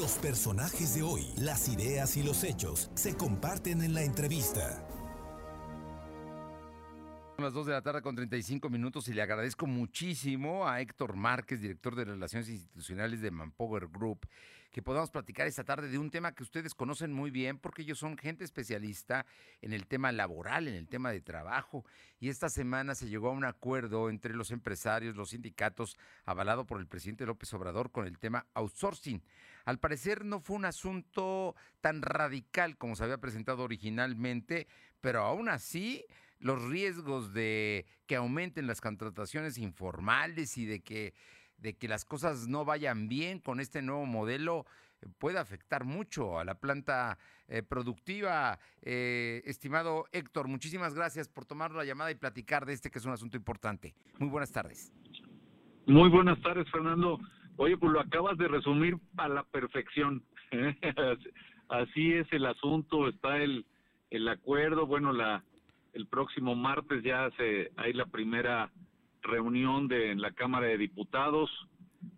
Los personajes de hoy, las ideas y los hechos se comparten en la entrevista. Son las 2 de la tarde con 35 minutos y le agradezco muchísimo a Héctor Márquez, director de Relaciones Institucionales de Manpower Group, que podamos platicar esta tarde de un tema que ustedes conocen muy bien porque ellos son gente especialista en el tema laboral, en el tema de trabajo. Y esta semana se llegó a un acuerdo entre los empresarios, los sindicatos, avalado por el presidente López Obrador con el tema outsourcing. Al parecer no fue un asunto tan radical como se había presentado originalmente, pero aún así los riesgos de que aumenten las contrataciones informales y de que, de que las cosas no vayan bien con este nuevo modelo eh, puede afectar mucho a la planta eh, productiva. Eh, estimado Héctor, muchísimas gracias por tomar la llamada y platicar de este que es un asunto importante. Muy buenas tardes. Muy buenas tardes, Fernando. Oye, pues lo acabas de resumir a la perfección. Así es el asunto, está el, el acuerdo, bueno, la, el próximo martes ya se, hay la primera reunión de en la Cámara de Diputados.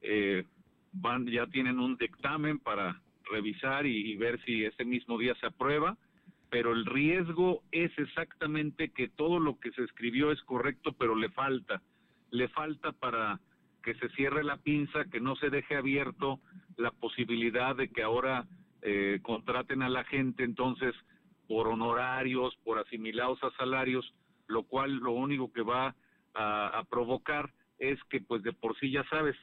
Eh, van, ya tienen un dictamen para revisar y, ver si ese mismo día se aprueba, pero el riesgo es exactamente que todo lo que se escribió es correcto, pero le falta, le falta para que se cierre la pinza, que no se deje abierto la posibilidad de que ahora eh, contraten a la gente, entonces por honorarios, por asimilados a salarios, lo cual lo único que va a, provocar es que pues de por sí ya sabes,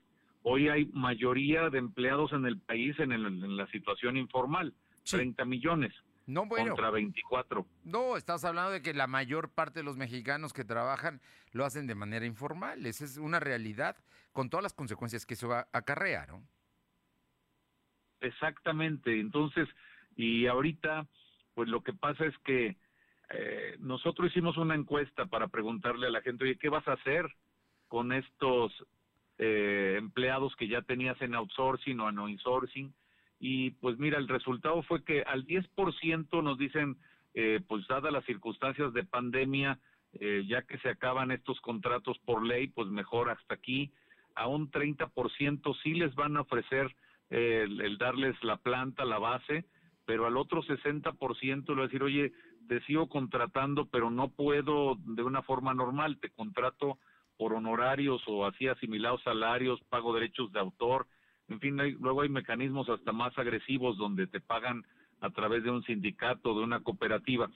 hoy hay mayoría de empleados en el país en, la situación informal, 30 millones. No, bueno. Contra 24. No, estás hablando de que la mayor parte de los mexicanos que trabajan lo hacen de manera informal. Esa es una realidad con todas las consecuencias que eso va a acarrear, ¿no? Exactamente. Entonces, y ahorita pues lo que pasa es que eh, nosotros hicimos una encuesta para preguntarle a la gente, oye, ¿qué vas a hacer con estos eh, empleados que ya tenías en outsourcing o en insourcing? Y pues mira, el resultado fue que al 10% nos dicen, eh, pues dadas las circunstancias de pandemia, ya que se acaban estos contratos por ley, pues mejor hasta aquí. A un 30% sí les van a ofrecer el darles la planta, la base, pero al otro 60% le va a decir, oye, te sigo contratando, pero no puedo de una forma normal, te contrato por honorarios o así asimilados salarios, pago derechos de autor, en fin, luego hay mecanismos hasta más agresivos donde te pagan a través de un sindicato, de una cooperativa.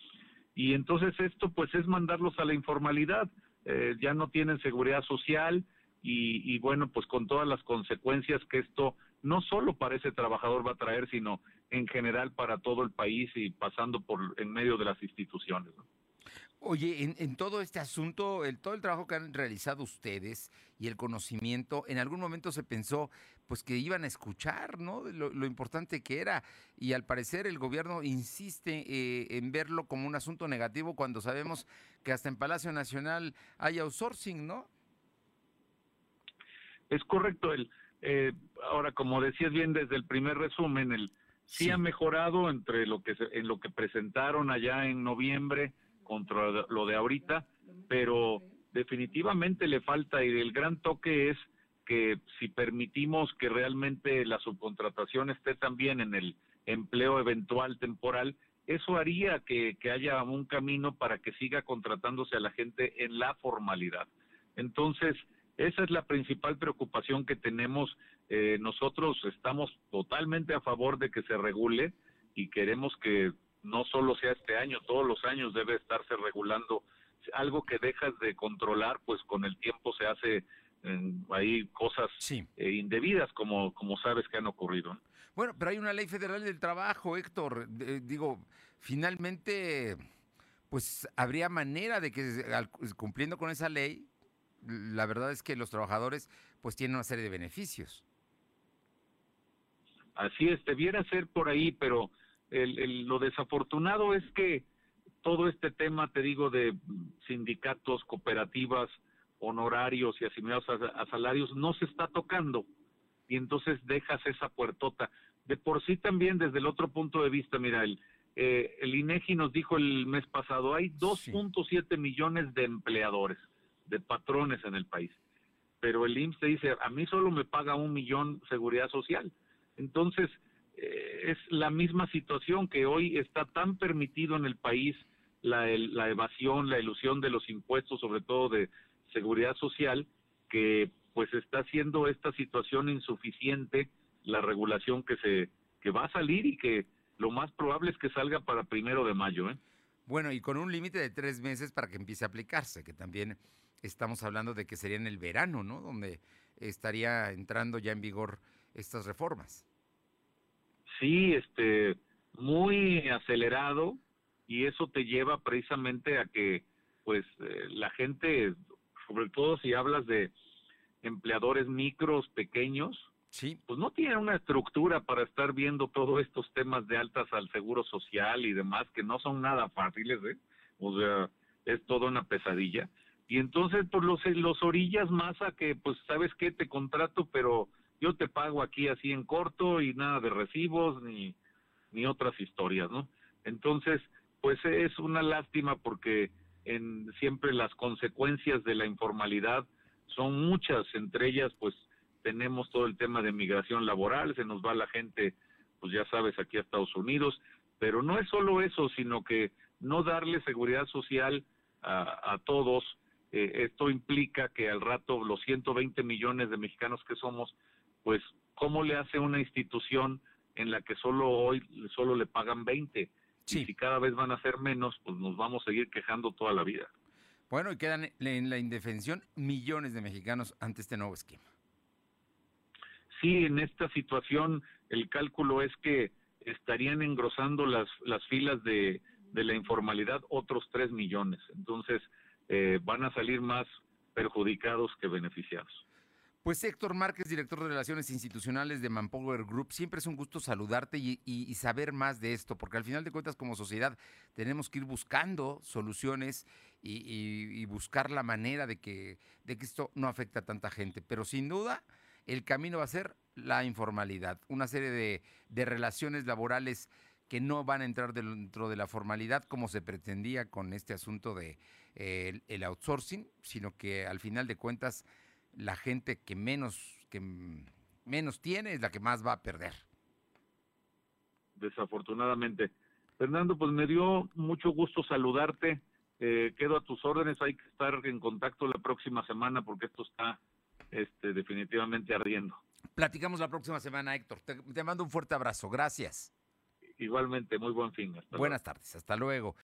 Y entonces esto pues es mandarlos a la informalidad, eh, ya no tienen seguridad social y, y bueno, pues con todas las consecuencias que esto no solo para ese trabajador va a traer, sino en general para todo el país y pasando por en medio de las instituciones. Oye, en, todo este asunto, el, todo el trabajo que han realizado ustedes y el conocimiento, en algún momento se pensó pues que iban a escuchar, ¿no? Lo, importante que era y al parecer el gobierno insiste eh, en verlo como un asunto negativo cuando sabemos que hasta en Palacio Nacional hay outsourcing, ¿no? Es correcto, el, eh, ahora, como decías bien desde el primer resumen, el sí, ha mejorado entre lo que en lo que presentaron allá en noviembre contra lo de ahorita, pero definitivamente le falta y el gran toque es que si permitimos que realmente la subcontratación esté también en el empleo eventual temporal, eso haría que, que haya un camino para que siga contratándose a la gente en la formalidad. Entonces, esa es la principal preocupación que tenemos. Eh, nosotros estamos totalmente a favor de que se regule y queremos que no solo sea este año, todos los años debe estarse regulando. Algo que dejas de controlar, pues con el tiempo se hace ahí cosas eh, indebidas, como, como sabes que han ocurrido. Bueno, pero hay una ley federal del trabajo, Héctor. digo, finalmente, pues habría manera de que cumpliendo con esa ley la verdad es que los trabajadores pues tienen una serie de beneficios. Así es, debiera ser por ahí, pero el, lo desafortunado es que todo este tema, te digo, de sindicatos, cooperativas, honorarios y asimilados a, salarios no se está tocando y entonces dejas esa puertota. De por sí también desde el otro punto de vista, mira, el, eh, el INEGI nos dijo el mes pasado, hay 2.7 millones de empleadores de patrones en el país. Pero el IMSS dice, a mí solo me paga un millón seguridad social. Entonces, es la misma situación que hoy está tan permitido en el país la, la evasión, la ilusión de los impuestos, sobre todo de seguridad social, que pues está haciendo esta situación insuficiente la regulación que se que va a salir y que lo más probable es que salga para primero de mayo. ¿eh? Bueno, y con un límite de tres meses para que empiece a aplicarse, que también estamos hablando de que sería en el verano, ¿no? Donde estaría entrando ya en vigor estas reformas. Sí, este, muy acelerado y eso te lleva precisamente a que, pues, eh, la gente, sobre todo si hablas de empleadores micros, pequeños, sí. pues no tienen una estructura para estar viendo todos estos temas de altas al seguro social y demás, que no son nada fáciles, ¿eh? O sea, es toda una pesadilla. Y entonces, pues los, los orillas más a que, pues, ¿sabes qué? Te contrato, pero yo te pago aquí así en corto y nada de recibos ni, ni otras historias, ¿no? Entonces, pues es una lástima porque en siempre las consecuencias de la informalidad son muchas, entre ellas pues tenemos todo el tema de migración laboral, se nos va la gente, pues ya sabes, aquí a Estados Unidos, pero no es solo eso, sino que no darle seguridad social a, a todos, eh, esto implica que al rato los 120 millones de mexicanos que somos, pues, ¿cómo le hace una institución en la que solo hoy solo le pagan 20? Sí. Y si cada vez van a ser menos, pues nos vamos a seguir quejando toda la vida. Bueno, y quedan en la indefensión millones de mexicanos ante este nuevo esquema. Sí, en esta situación el cálculo es que estarían engrosando las, las filas de, de la informalidad otros 3 millones. Entonces, eh, van a salir más perjudicados que beneficiados. Pues Héctor Márquez, director de Relaciones Institucionales de Manpower Group, siempre es un gusto saludarte y, saber más de esto, porque al final de cuentas como sociedad tenemos que ir buscando soluciones y, buscar la manera de que, esto no afecte a tanta gente. Pero sin duda el camino va a ser la informalidad, una serie de relaciones laborales que no van a entrar dentro de la formalidad como se pretendía con este asunto de eh, el, el outsourcing, sino que al final de cuentas la gente que menos, que menos tiene es la que más va a perder. Desafortunadamente. Fernando, pues me dio mucho gusto saludarte. Eh, quedo a tus órdenes. Hay que estar en contacto la próxima semana porque esto está este, definitivamente ardiendo. Platicamos la próxima semana, Héctor. Te, te mando un fuerte abrazo. Gracias. Igualmente, muy buen fin. Hasta Buenas luego. tardes. Hasta luego.